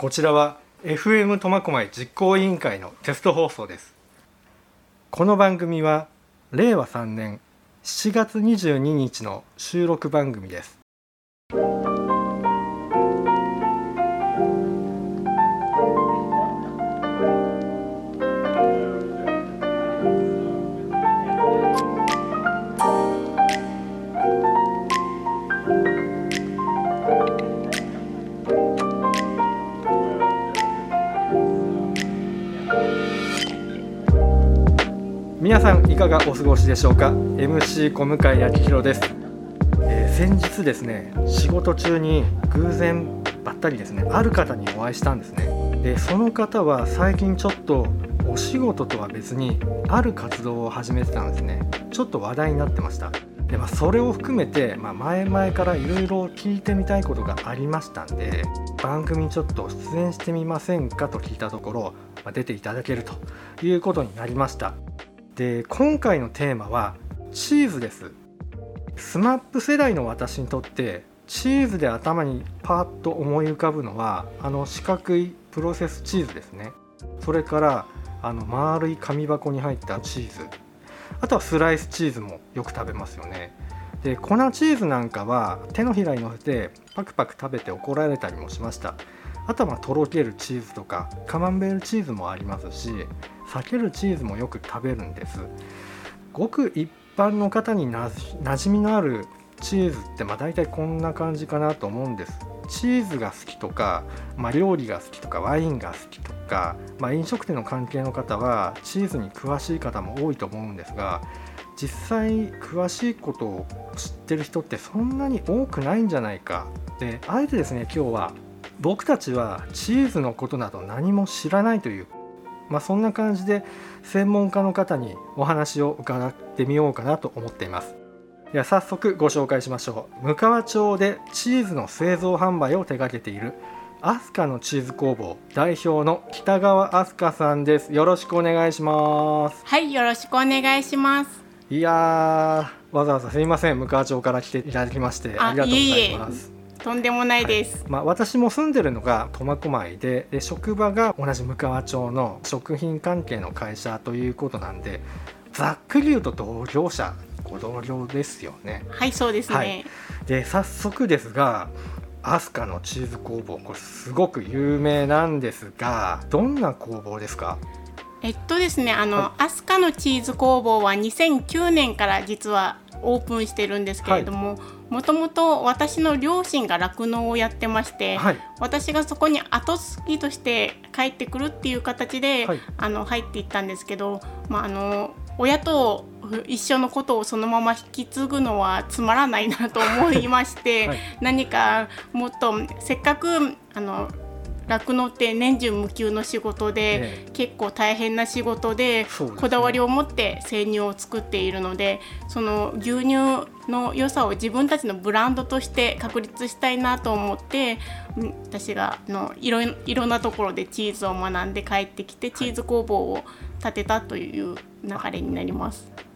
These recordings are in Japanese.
こちらは FM 苫小牧実行委員会のテスト放送です。この番組は令和3年7月22日の収録番組です。皆さんいかがお過ごしでしょうか？MC 小向井明宏です、えー先日ですね仕事中に偶然ばったりですねある方にお会いしたんですね。でその方は最近ちょっとお仕事とは別にある活動を始めてたんですね。ちょっと話題になってました。で、まあ、それを含めて、まあ、前々からいろいろ聞いてみたいことがありましたんで番組にちょっと出演してみませんかと聞いたところ、まあ出ていただけるということになりました。で今回のテーマはチーズです。スマップ世代の私にとってチーズで頭にパッと思い浮かぶのはあの四角いプロセスチーズですね。それからあの丸い紙箱に入ったチーズ。あとはスライスチーズもよく食べますよね。で粉チーズなんかは手のひらに乗せてパクパク食べて怒られたりもしました。あとはまとろけるチーズとかカマンベールチーズもありますし避けるチーズもよく食べるんです。ごく一般の方にな馴染みのあるチーズってまあ大体こんな感じかなと思うんです。チーズが好きとか、まあ、料理が好きとかワインが好きとか、まあ、飲食店の関係の方はチーズに詳しい方も多いと思うんですが実際詳しいことを知ってる人ってそんなに多くないんじゃないか。であえてですね今日は僕たちはチーズのことなど何も知らないというまあ、そんな感じで専門家の方にお話を伺ってみようかなと思っています。では早速ご紹介しましょう。向川町でチーズの製造販売を手掛けているアスカのチーズ工房代表の北川アスカさんです。よろしくお願いします。はい、よろしくお願いします。いやーわざわざすみません。向川町から来ていただきましてあありがとうございますとんでもないです。まあ、私も住んでるのが苫小牧でで職場が同じ向川町の食品関係の会社ということなんでざっくり言うと同業者ご同僚ですよね。はい、そうですね。はいで早速ですがアスカのチーズ工房これすごく有名なんですがどんな工房ですか？えっとですね、あの、はアスカのチーズ工房は2009年から実はオープンしてるんですけれども、もともと私の両親が酪農をやってまして、はい。私がそこに後継ぎとして帰ってくるっていう形で、はい。あの入っていったんですけど、まあ、あの親と一緒のことをそのまま引き継ぐのはつまらないなと思いまして、はい。何かもっとせっかくあの酪農って年中無休の仕事で、え結構大変な仕事でね。こだわりを持って生乳を作っているのでその牛乳の良さを自分たちのブランドとして確立したいなと思ってうん私があのいろいいろんなところでチーズを学んで帰ってきてチーズ工房を建てたという流れになります。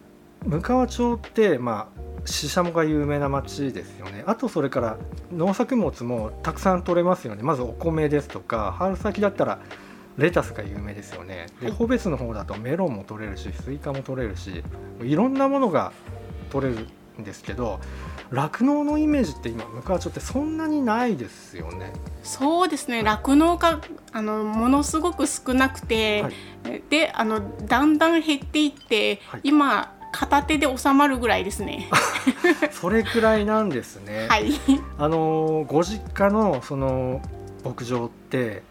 向川町ってまあシシャモが有名な町ですよね。あとそれから農作物もたくさん取れますよね。まずお米ですとか春先だったらレタスが有名ですよね。ではい。ホベスの方だとメロンも取れるしスイカも取れるしいろんなものが取れるんですけど酪農のイメージって今むかわ町ってそんなにないですよね。そうですね。酪農家あのものすごく少なくて、はい。であのだんだん減っていって、はい。今片手で収まるぐらいですね。それくらいなんですね、はい、あのご実家のその牧場って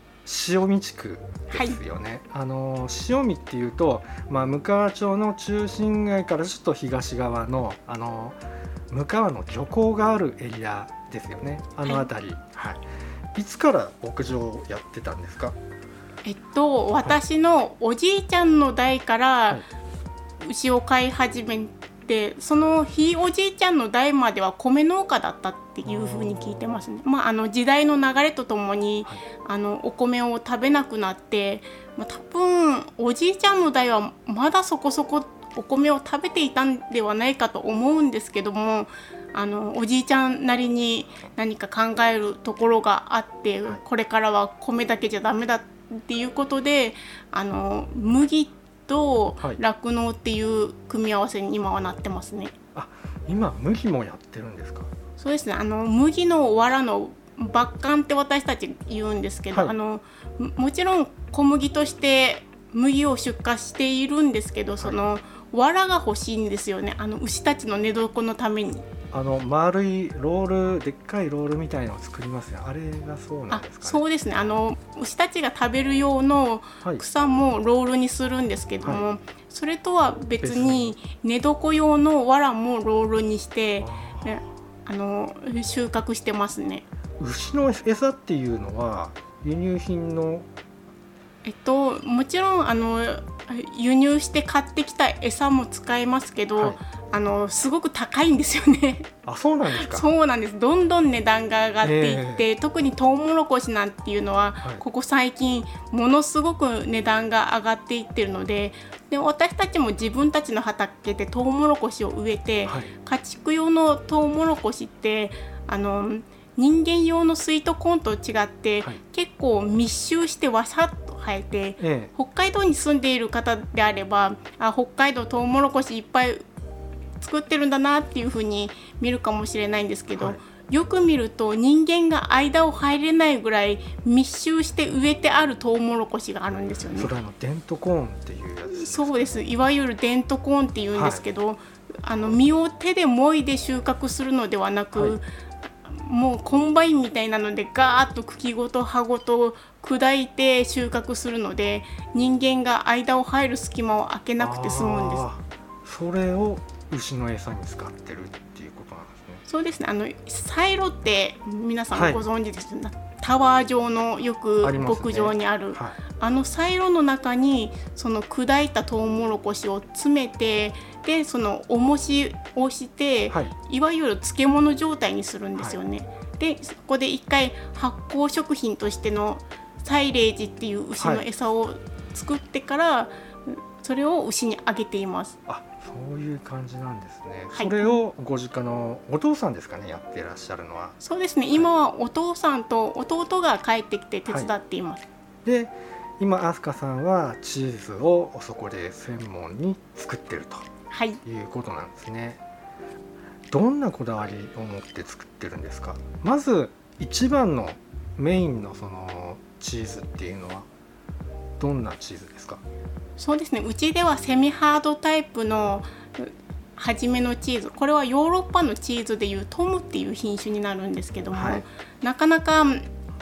塩見地区ですよね、あの塩見っていうと、まあ、向川町の中心街からちょっと東側のあの向川の漁港があるエリアですよね。あの辺り、はい。い、つから牧場をやってたんですか？えっと私のおじいちゃんの代かはらい牛を飼い始めてそのひいおじいちゃんの代までは米農家だったっていうふうに聞いてますね。まあ、あの時代の流れとともに、はい。あのお米を食べなくなって、まあ、多分おじいちゃんの代はまだそこそこお米を食べていたんではないかと思うんですけどもあのおじいちゃんなりに何か考えるところがあって、はい。これからは米だけじゃダメだっていうことであの麦とはい。酪農っていう組み合わせに今はなってますね。今麦もやってるんですか？そうですね。あの麦の藁の抜管って私たち言うんですけど、はい。あのももちろん小麦として麦を出荷しているんですけどその、藁が欲しいんですよね。あの牛たちの寝床のために。あの丸いロールでっかいロールみたいのを作りますねあれがそうなんあですかね。そうですね。あの牛たちが食べる用のはい。草もロールにするんですけども、はそれとは別に寝床用の藁もロールにしてあの収穫してますね。牛の餌っていうのは輸入品の？えっと、もちろんあの輸入して買ってきた餌も使えますけど、はいあのすごく高いんですよね。あそうなんですか？そうなんです。どんどん値段が上がっていって、特にトウモロコシなんていうのは、はい。ここ最近ものすごく値段が上がっていってるので、で私たちも自分たちの畑でトウモロコシを植えて、はい。家畜用のトウモロコシってあの人間用のスイートコーンと違って、はい。結構密集してわさっと生えてえ。北海道に住んでいる方であればあ北海道トウモロコシいっぱい作ってるんだなっていうふうに見るかもしれないんですけど、はい。よく見ると人間が間を入れないぐらい密集して植えてあるトウモロコシがあるんですよね。えそ。れあのデントコーンっていうやつそうです。いわゆるデントコーンっていうんですけど、あの実を手でもいで収穫するのではなく、はい。もうコンバインみたいなのでガーッと茎ごと葉ごと砕いて収穫するので人間が間を入る隙間を空けなくて済むんです。それを牛の餌に使ってるっていうことなんですね。そうですね。あのサイロって皆さはい。んご存知ですよね、タワー状のよく牧場にある。はい。あのサイロの中にその砕いたトウモロコシを詰めてでその重しをして、はい。い、わゆる漬物状態にするんですよね。でそこで一回発酵食品としてのサイレージっていう牛の餌を作ってから、それを牛にあげています。あそういう感じなんですね、はい。それをご実家のお父さんですかねやってらっしゃるのは。そうですね。今はお父さんと弟が帰ってきて手伝っています。で今飛鳥さんはチーズをそこで専門に作ってるはい。ということなんですね。どんなこだわりを持って作ってるんですか？まず一番のメインのそのチーズっていうのはどんなチーズですか？そうですね。うちではセミハードタイプのう初めのチーズ。これはヨーロッパのチーズでいうトムっていう品種になるんですけども、はい。なかなか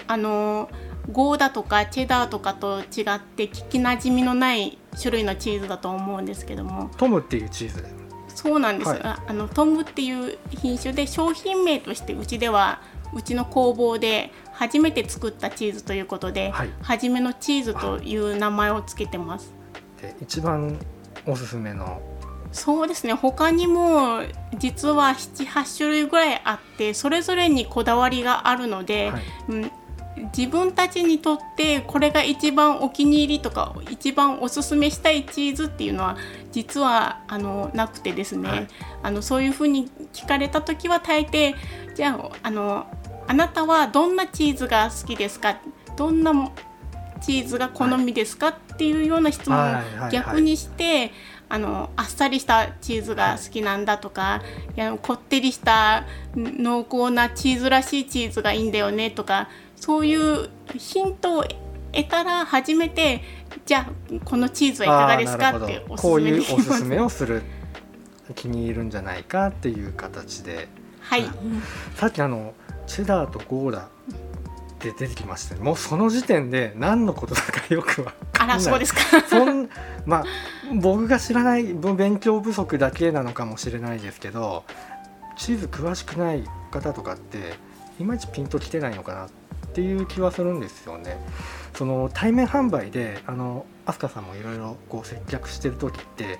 あのゴーダとかチェダーとかと違って聞きなじみのない種類のチーズだと思うんですけども。トムっていうチーズ？そうなんです、はい。ああのトムっていう品種で商品名としてうちではうちの工房で初めて作ったチーズということで、はい。初めのチーズという名前をつけてます。で一番おすすめの。そうですね。他にも実は78種類ぐらいあってそれぞれにこだわりがあるので、はい。うん、自分たちにとってこれが一番お気に入りとか一番おすすめしたいチーズっていうのは実はあのなくてですね、はい。あのそういうふうに聞かれた時は大抵じゃああのあなたはどんなチーズが好きですか？どんなチーズが好みですか、っていうような質問はい。はい。はい。を逆にして、あのあっさりしたチーズが好きなんだとか、いやこってりした濃厚なチーズらしいチーズがいいんだよねとかそういうヒントを得たら初めてじゃあこのチーズはいかがですか？っておすほどこういう。おすすめをする気に入るんじゃないかっていう形で。はい、さっきあのチェダーとゴーダって出てきましたねもうその時点で何のことだかよくわかんないあらそうですか。そんまあ僕が知らない勉強不足だけなのかもしれないですけどチーズ詳しくない方とかっていまいちピンときてないのかなっていう気はするんですよね。その対面販売であの飛鳥さんもいろいろこう接客してる時って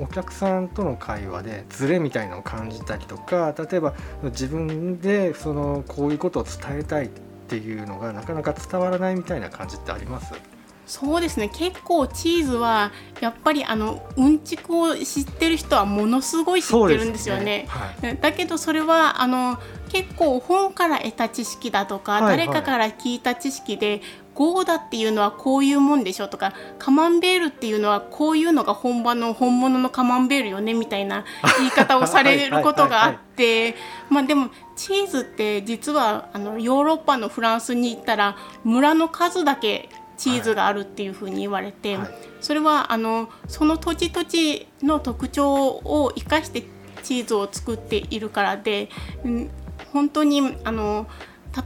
お客さんとの会話でズレみたいのを感じたりとか例えば自分でそのこういうことを伝えたいっていうのがなかなか伝わらないみたいな感じってあります？そうですね。結構チーズはやっぱりあのうんちくを知ってる人はものすごい知ってるんですよね。ね。はい、だけどそれはあの結構本から得た知識だとか、はいはい、誰かから聞いた知識でゴーダっていうのはこういうもんでしょとかカマンベールっていうのはこういうのが本場の本物のカマンベールよねみたいな 言い方をされることがあってまあでもチーズって実はあのヨーロッパのフランスに行ったら村の数だけチーズがあるっていうふうに言われて、はい、それはあのその土地土地の特徴を生かしてチーズを作っているからで、うん、本当にあの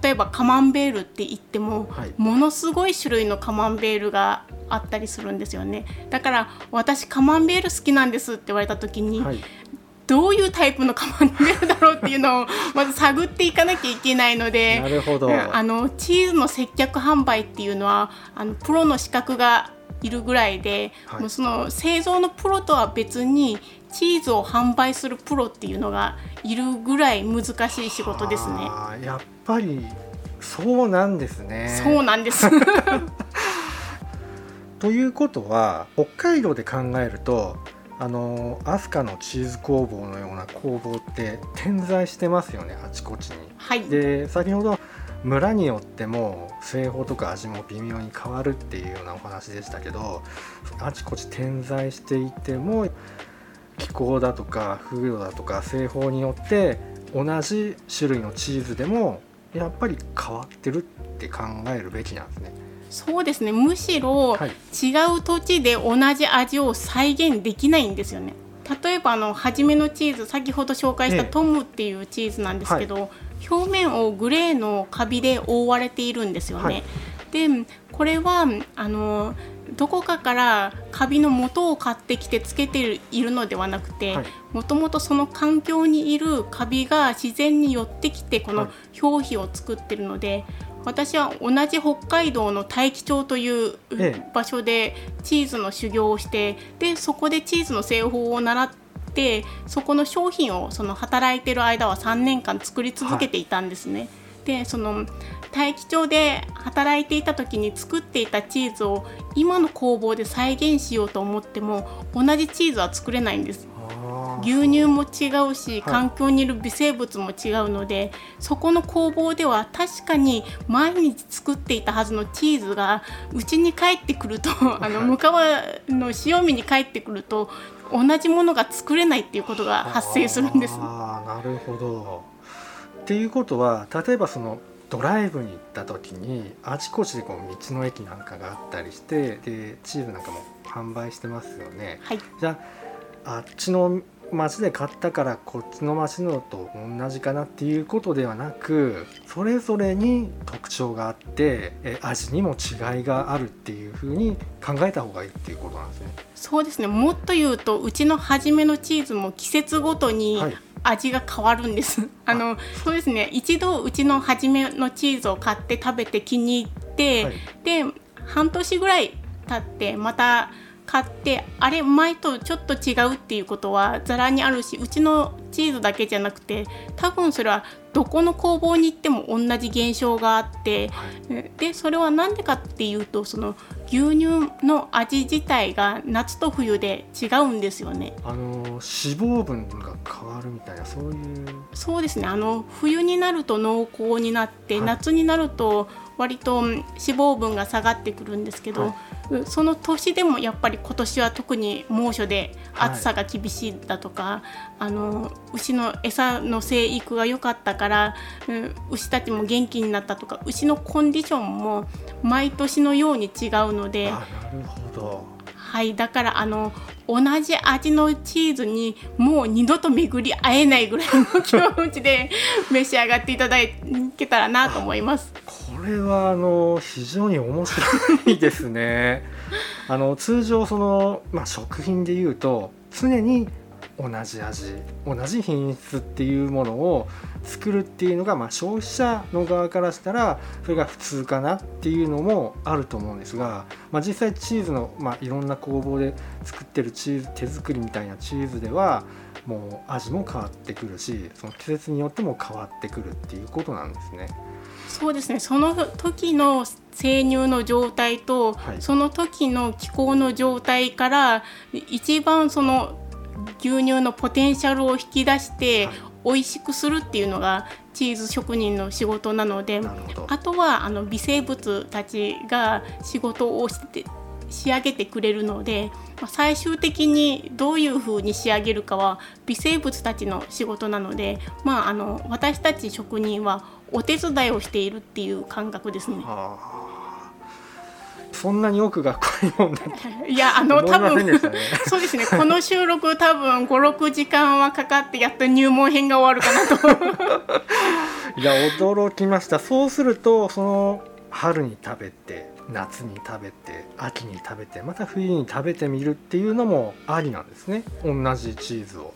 例えばカマンベールって言っても、はい、ものすごい種類のカマンベールがあったりするんですよね。だから私カマンベール好きなんですって言われた時に、はい、どういうタイプのカマンベールだろうっていうのを まず探っていかなきゃいけないのでなるほど。あのチーズの接客販売っていうのはあのプロの資格がいるぐらいで、はい、もうその製造のプロとは別にチーズを販売するプロっていうのがいるぐらい難しい仕事ですね。やっぱりそうなんですね。そうなんです。ということは北海道で考えるとあの飛鳥のチーズ工房のような工房って点在してますよねあちこちに。はい、で先ほど村によっても製法とか味も微妙に変わるっていうようなお話でしたけどあちこち点在していても気候だとか風土だとか製法によって同じ種類のチーズでもやっぱり変わってるって考えるべきなんですね。そうですねむしろ、違う土地で同じ味を再現できないんですよね。例えばあの初めのチーズ先ほど紹介したトムっていうチーズなんですけど、えはい、表面をグレーのカビで覆われているんですよね。はい、でこれはあのどこかからカビの元を買ってきてつけているのではなくてもともとその環境にいるカビが自然に寄ってきてこの表皮を作ってるので、私は同じ北海道の大樹町という場所でチーズの修行をしてでそこでチーズの製法を習ってそこの商品をその働いてる間は3年間作り続けていたんですね。はい、でその大樹町で働いていた時に作っていたチーズを今の工房で再現しようと思っても同じチーズは作れないんです。牛乳も違うし環境にいる微生物も違うので、はい、そこの工房では確かに毎日作っていたはずのチーズがうちに帰ってくるとあの向川の塩見に帰ってくると同じものが作れないっていうことが発生するんです。あなるほどっていうことは例えばそのドライブに行った時にあちこちでこう道の駅なんかがあったりしてでチーズなんかも販売してますよね。はい、じゃああっちの町で買ったからこっちの町のと同じかなっていうことではなくそれぞれに特徴があってえ味にも違いがあるっていうふうに考えた方がいいっていうことなんですね。そうですねもっと言うとうちの初めのチーズも季節ごとに、味が変わるんです。あ。のそうですね。一度うちの初めのチーズを買って食べて気に入って、はい、で半年ぐらい経ってまた買ってあれ前とちょっと違うっていうことはざらにあるしうちのチーズだけじゃなくて多分それはどこの工房に行っても同じ現象があって、はい、でそれは何でかっていうとその牛乳の味自体が夏と冬で違うんですよね。あの脂肪分が変わるみたいなそういう。そうですね。あの冬になると濃厚になって、はい、夏になると割と脂肪分が下がってくるんですけど、はい、その年でもやっぱり今年は特に猛暑で暑さが厳しいだとか、はい、あの牛の餌の生育が良かったから、うん、牛たちも元気になったとか牛のコンディションも毎年のように違うので。なるほどはいだからあの同じ味のチーズにもう二度と巡り会えないぐらいの気持ちで召し上がっていただけたらなと思います。これはあの非常に面白いですね。あの通常その、まあ、食品でいうと常に同じ味同じ品質っていうものを作るっていうのが、まあ、消費者の側からしたらそれが普通かなっていうのもあると思うんですが、まあ、実際チーズの、まあ、いろんな工房で作ってるチーズ手作りみたいなチーズではもう味も変わってくるしその季節によっても変わってくるっていうことなんですね。そうですね。その時の生乳の状態と、はい。その時の気候の状態から一番その牛乳のポテンシャルを引き出して、はい。美味しくするっていうのがチーズ職人の仕事なのであとはあの微生物たちが仕事をして仕上げてくれるので、まあ最終的にどういう風に仕上げるかは微生物たちの仕事なので、まあ、あの私たち職人はお手伝いをしているっていう感覚ですね。はあ。そんなに奥が深いもんだと いやあの多分ね そうですね。この収録多分56時間はかかってやっと入門編が終わるかなと。いや驚きました。そうするとその春に食べて夏に食べて秋に食べてまた冬に食べてみるっていうのもありなんですね。同じチーズを。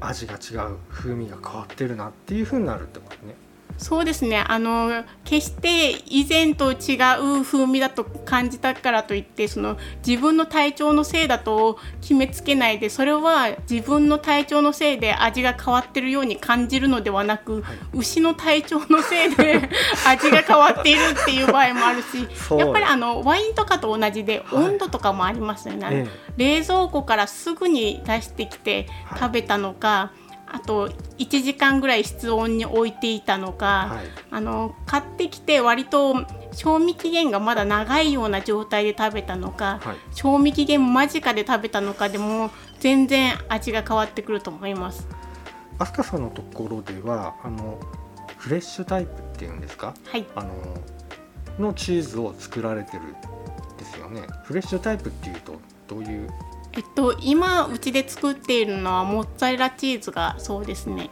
味が違う。風味が変わってるなっていう風になるってことね。そうですね。あの決して以前と違う風味だと感じたからといってその自分の体調のせいだと決めつけないでそれは自分の体調のせいで味が変わってるように感じるのではなく、はい。牛の体調のせいで 味が変わっているっていう場合もあるしやっぱりあのワインとかと同じではい。温度とかもありますよね。え。冷蔵庫からすぐに出してきてはい。食べたのか、あと1時間ぐらい室温に置いていたのか、はい。あの買ってきて割と賞味期限がまだ長いような状態で食べたのか、はい。賞味期限間近で食べたのかでも全然味が変わってくると思います。飛鳥さんのところではあのフレッシュタイプっていうんですか？はい、あののチーズを作られてるんですよね。フレッシュタイプっていうとどういうえっと今うちで作っているのはモッツァレラチーズがそうですね。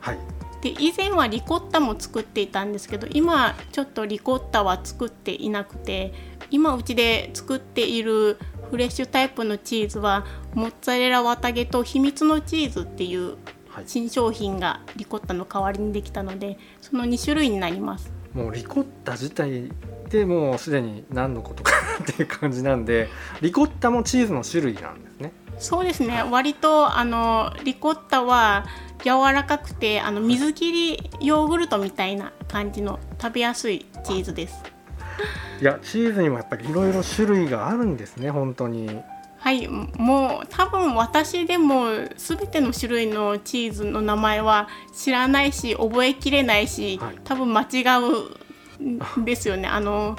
はい。で以前はリコッタも作っていたんですけど今ちょっとリコッタは作っていなくて今うちで作っているフレッシュタイプのチーズはモッツァレラ綿毛と秘密のチーズっていうはい。新商品がリコッタの代わりにできたのでその2種類になります。もうリコッタ自体でもうすでに何のことかなっていう感じなんでリコッタもチーズの種類なんですね。そうですね。割とあのリコッタは柔らかくてあの水切りヨーグルトみたいな感じの食べやすいチーズです。いやチーズにもやっぱりいろいろ種類があるんですね本当に。はい。もう多分私でも全ての種類のチーズの名前は知らないし覚えきれないし、はい。多分間違うんですよね。あの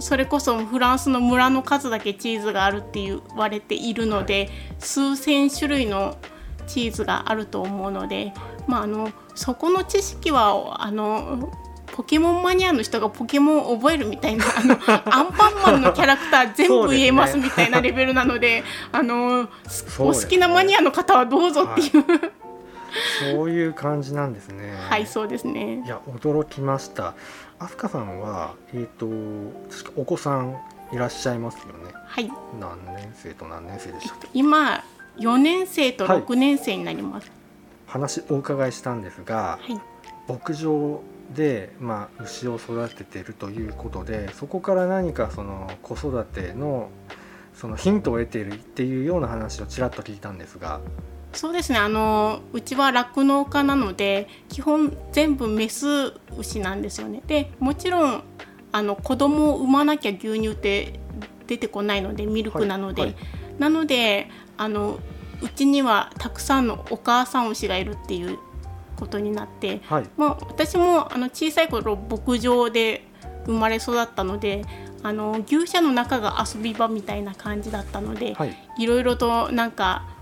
それこそフランスの村の数だけチーズがあるって言われているので、数千種類のチーズがあると思うので、まあ、あのそこの知識はあのポケモンマニアの人がポケモンを覚えるみたいなあの アンパンマンのキャラクター全部言えますみたいなレベルなのであのお好きなマニアの方はどうぞっていう、そういう感じなんですね。はい、そうですね。いや驚きました飛鳥さんはえっ、と確かお子さんいらっしゃいますよね。はい。何年生と何年生でしたっけ？今4年生とはい。6年生になります。話お伺いしたんですがはい、牧場で、まあ、牛を育ててるということでそこから何かその子育てのそのヒントを得ているっていうような話をちらっと聞いたんですがそうですね。あのうちは酪農家なので基本全部メス牛なんですよね。でもちろんあの子供を産まなきゃ牛乳って出てこないのでミルクなので、はいはい。なのであのうちにはたくさんのお母さん牛がいるっていうことになって、はい。まあ、私もあの小さい頃牧場で生まれ育ったのであの牛舎の中が遊び場みたいな感じだったので、はい。いろいろとなんか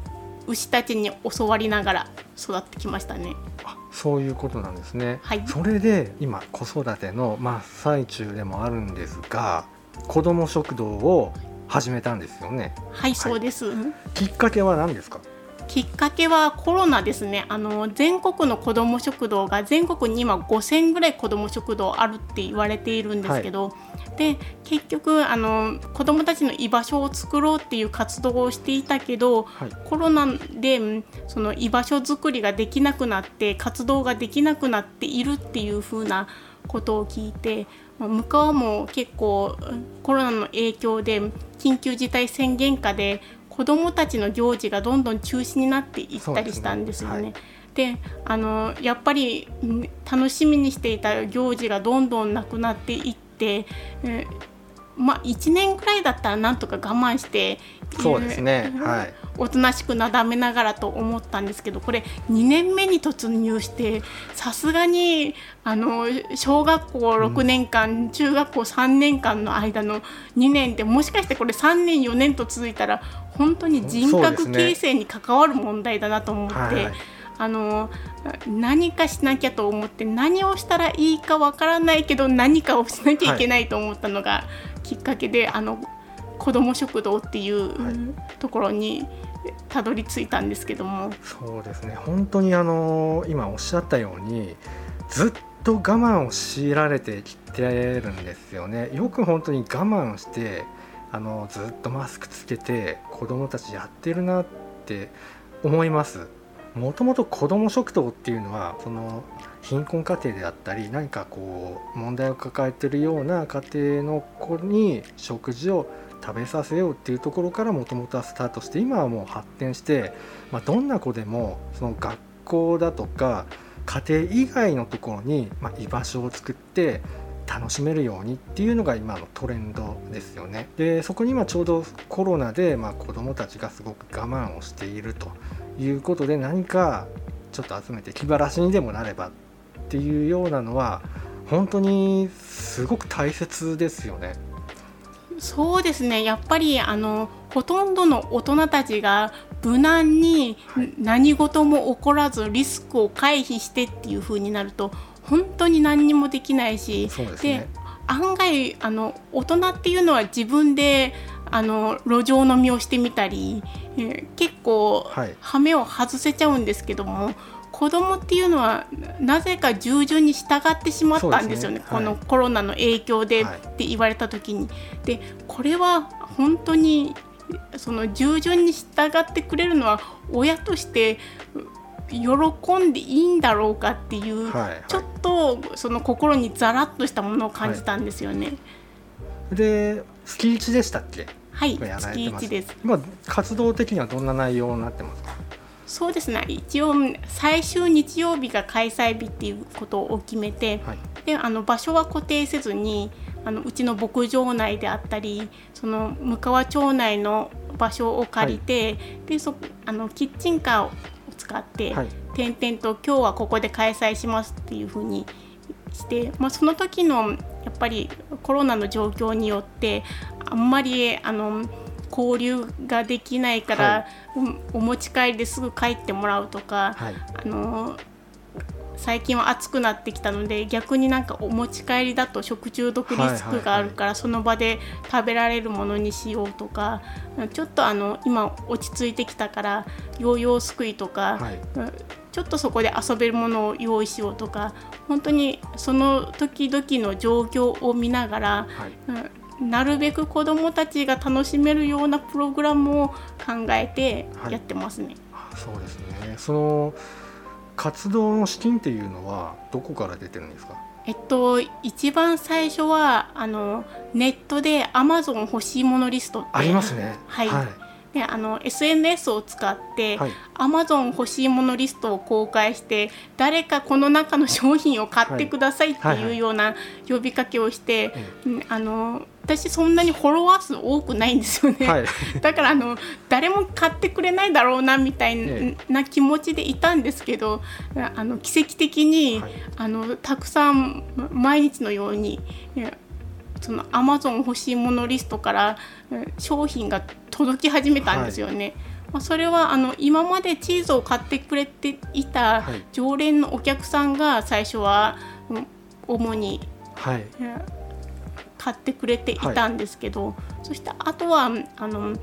牛たちに教わりながら育ってきましたね。あそういうことなんですね、はいそれで今子育ての真っ最中でもあるんですが子ども食堂を始めたんですよねはい、そうです。きっかけは何ですか？きっかけはコロナですね。あの全国の子ども食堂が全国に今5000ぐらい子ども食堂あるって言われているんですけど、で結局あの子どもたちの居場所を作ろうっていう活動をしていたけど、はい。コロナでうんその居場所作りができなくなって活動ができなくなっているっていう風なことを聞いて、まあ向こうも結構うんコロナの影響で緊急事態宣言下で子どもたちの行事がどんどん中止になっていったりしたんですよね。であのやっぱり楽しみにしていた行事がどんどんなくなっていって、えまあ、1年ぐらいだったらなんとか我慢してそうですね、はい、おとなしくなだめながらと思ったんですけどこれ2年目に突入してさすがにあの小学校6年間、うん、中学校3年間の間の2年でもしかしてこれ3年4年と続いたら本当に人格形成に関わる問題だなと思って。はいあの何かしなきゃと思って何をしたらいいかわからないけど何かをしなきゃいけないと思ったのがきっかけで、はい、あの子ども食堂っていうところにたどり着いたんですけども、そうですね。本当にあの今おっしゃったようにずっと我慢を強いられてきてるんですよね。よく本当に我慢してあのずっとマスクつけて子どもたちやってるなって思いますもともと子ども食堂っていうのはその貧困家庭であったり何かこう問題を抱えてるような家庭の子に食事を食べさせようっていうところからもともとはスタートして今はもう発展して、まあ、どんな子でもその学校だとか家庭以外のところに、ま居場所を作って楽しめるようにっていうのが今のトレンドですよね。でそこに今ちょうどコロナで、まあ、子どもたちがすごく我慢をしているということで何かちょっと集めて気晴らしにでもなればっていうようなのは本当にすごく大切ですよね。そうですね。やっぱりあのほとんどの大人たちが無難に何事も起こらずリスクを回避してっていう風になると本当に何にもできないしで、ね、案外あの大人っていうのは自分であの路上飲みをしてみたり、えー、結構、はい、羽目を外せちゃうんですけども子供っていうのはなぜか従順に従ってしまったんですよね、ね。はい、このコロナの影響でって言われた時に。でこれは本当にその従順に従ってくれるのは親として喜んでいいんだろうかっていう、はいはい、ちょっとその心にざらっとしたものを感じたんですよね。はい、で月1でしたっけ？はい月1です。今活動的にはどんな内容になってますか？そうですね。一応最終日曜日が開催日っていうことを決めて、はい、であの場所は固定せずにあのうちの牧場内であったりその向川町内の場所を借りて、はい、でそあのキッチンカーを使って、はい、点々と今日はここで開催しますっていうふうにして、まあ、その時のやっぱりコロナの状況によってあんまりあの。交流ができないから、はい、お持ち帰りですぐ帰ってもらうとか、はい、あの最近は暑くなってきたので逆になんかお持ち帰りだと食中毒リスクがあるから、その場で食べられるものにしようとかちょっとあの今落ち着いてきたからヨーヨーすくいとか、はい、ちょっとそこで遊べるものを用意しようとか本当にその時々の状況を見ながら、はい。なるべく子どもたちが楽しめるようなプログラムを考えてやってますね。はい、そうですね。その活動の資金っていうのはどこから出てるんですか？えっと、一番最初はあのネットでアマゾン欲しいものリストありますね。はい、はいであの SNS を使って、はい、Amazon 欲しいものリストを公開して誰かこの中の商品を買ってくださいっていうような呼びかけをして、あの私そんなにフォロワー数多くないんですよね、はい、だからあの誰も買ってくれないだろうなみたいな気持ちでいたんですけどあの奇跡的に、はい、あのたくさん毎日のようにそのアマゾン欲しいものリストから商品が届き始めたんですよね。はい。まあ、それはあの今までチーズを買ってくれていた常連のお客さんが最初は主に、はい、買ってくれていたんですけど、はい、そしてあとはあの、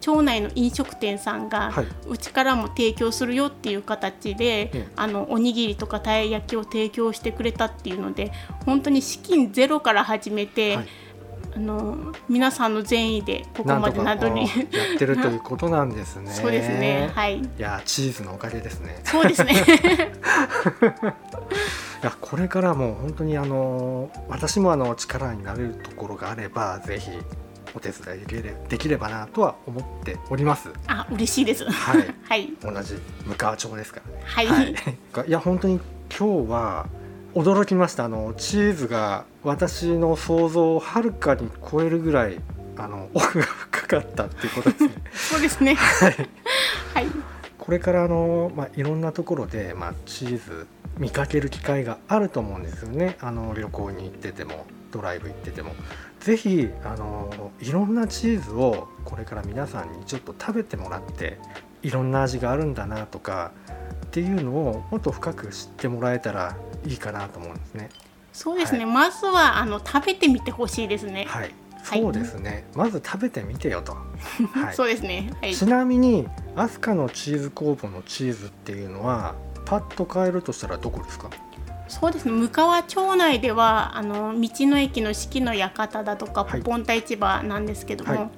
町内の飲食店さんがうちからも提供するよっていう形で、はい、あのおにぎりとかたい焼きを提供してくれたっていうので本当に資金ゼロから始めて、はい、あの皆さんの善意でここまでなどにやってるということなんですね。そうですね。はい。いやチーズのおかげですね。そうですね。いやこれからも本当にあの私もあの力になれるところがあればぜひお手伝いできれできればなとは思っております。あ嬉しいです。はい。はい。同じ向川町ですからね。はい、はい、いや本当に今日は驚きました。あのチーズが私の想像をはるかに超えるぐらいあの 奥が深かったっていうことですね。そうですね。はい。はい。これからあの、まあ、いろんなところで、まあ、チーズ見かける機会があると思うんですよね。あの旅行に行っててもドライブ行ってても。ぜひあのいろんなチーズをこれから皆さんにちょっと食べてもらっていろんな味があるんだなとかっていうのをもっと深く知ってもらえたらいいかなと思うんですね。そうですね、はい。まずはあの食べてみてほしいですね、はい、はい。そうですね、まず食べてみてよと。はい。そうですね。はい。ちなみにアスカのチーズ工房のチーズっていうのはパッと買えるとしたらどこですか？そうですね。向川町内ではあの道の駅の四季の館だとかはい。ポポンタ市場なんですけども、はい。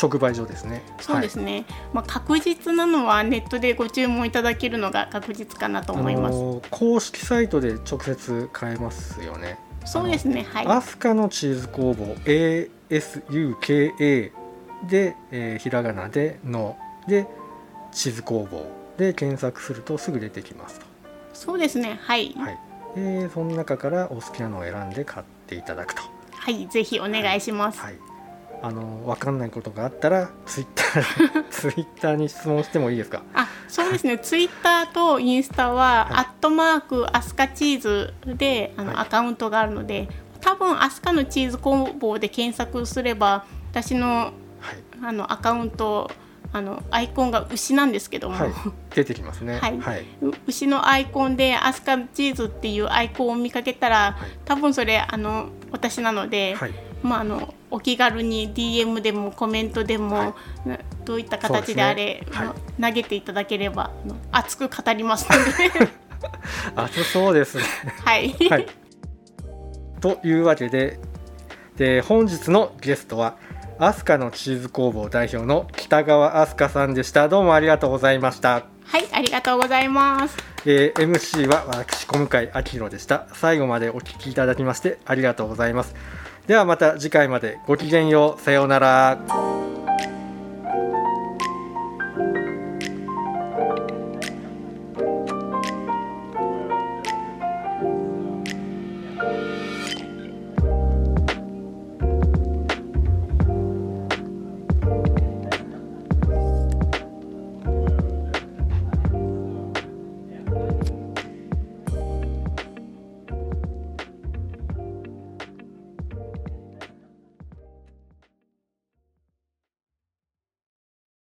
直売所ですね。そうですね、まあ、確実なのはネットでご注文いただけるのが確実かなとはい思います、あのー公式サイトで直接買えますよね。そうですね。はい。アスカのチーズ工房 ASUKA で、えーひらがなでのでチーズ工房で検索するとすぐ出てきますと。そうですね。はい、はいでその中からお好きなのを選んで買っていただくと。はい、ぜひお願いします、はい、あの分かんないことがあったらツイッター ツイッターに質問してもいいですか？あそうですね。ツイッターとインスタは、はい。アットマークアスカチーズであの、はい。アカウントがあるので多分アスカのチーズ工房で検索すれば私のはい、あのアカウントあのアイコンが牛なんですけども、はい、出てきますね。はい。はい、う牛のアイコンでアスカチーズっていうアイコンを見かけたら、はい。多分それあの私なので、はい、まああのお気軽に DM でもコメントでも、どういった形であれ、ね。投げていただければ熱く語りますので。熱そうですね。はい、はい。というわけで、で本日のゲストはアスカのチーズ工房代表の北川アスカさんでした。どうもありがとうございました。はい、ありがとうございます。えー MC は私小向井明宏でした。最後までお聞きいただきましてありがとうございます。ではまた次回までごきげんよう。さようなら。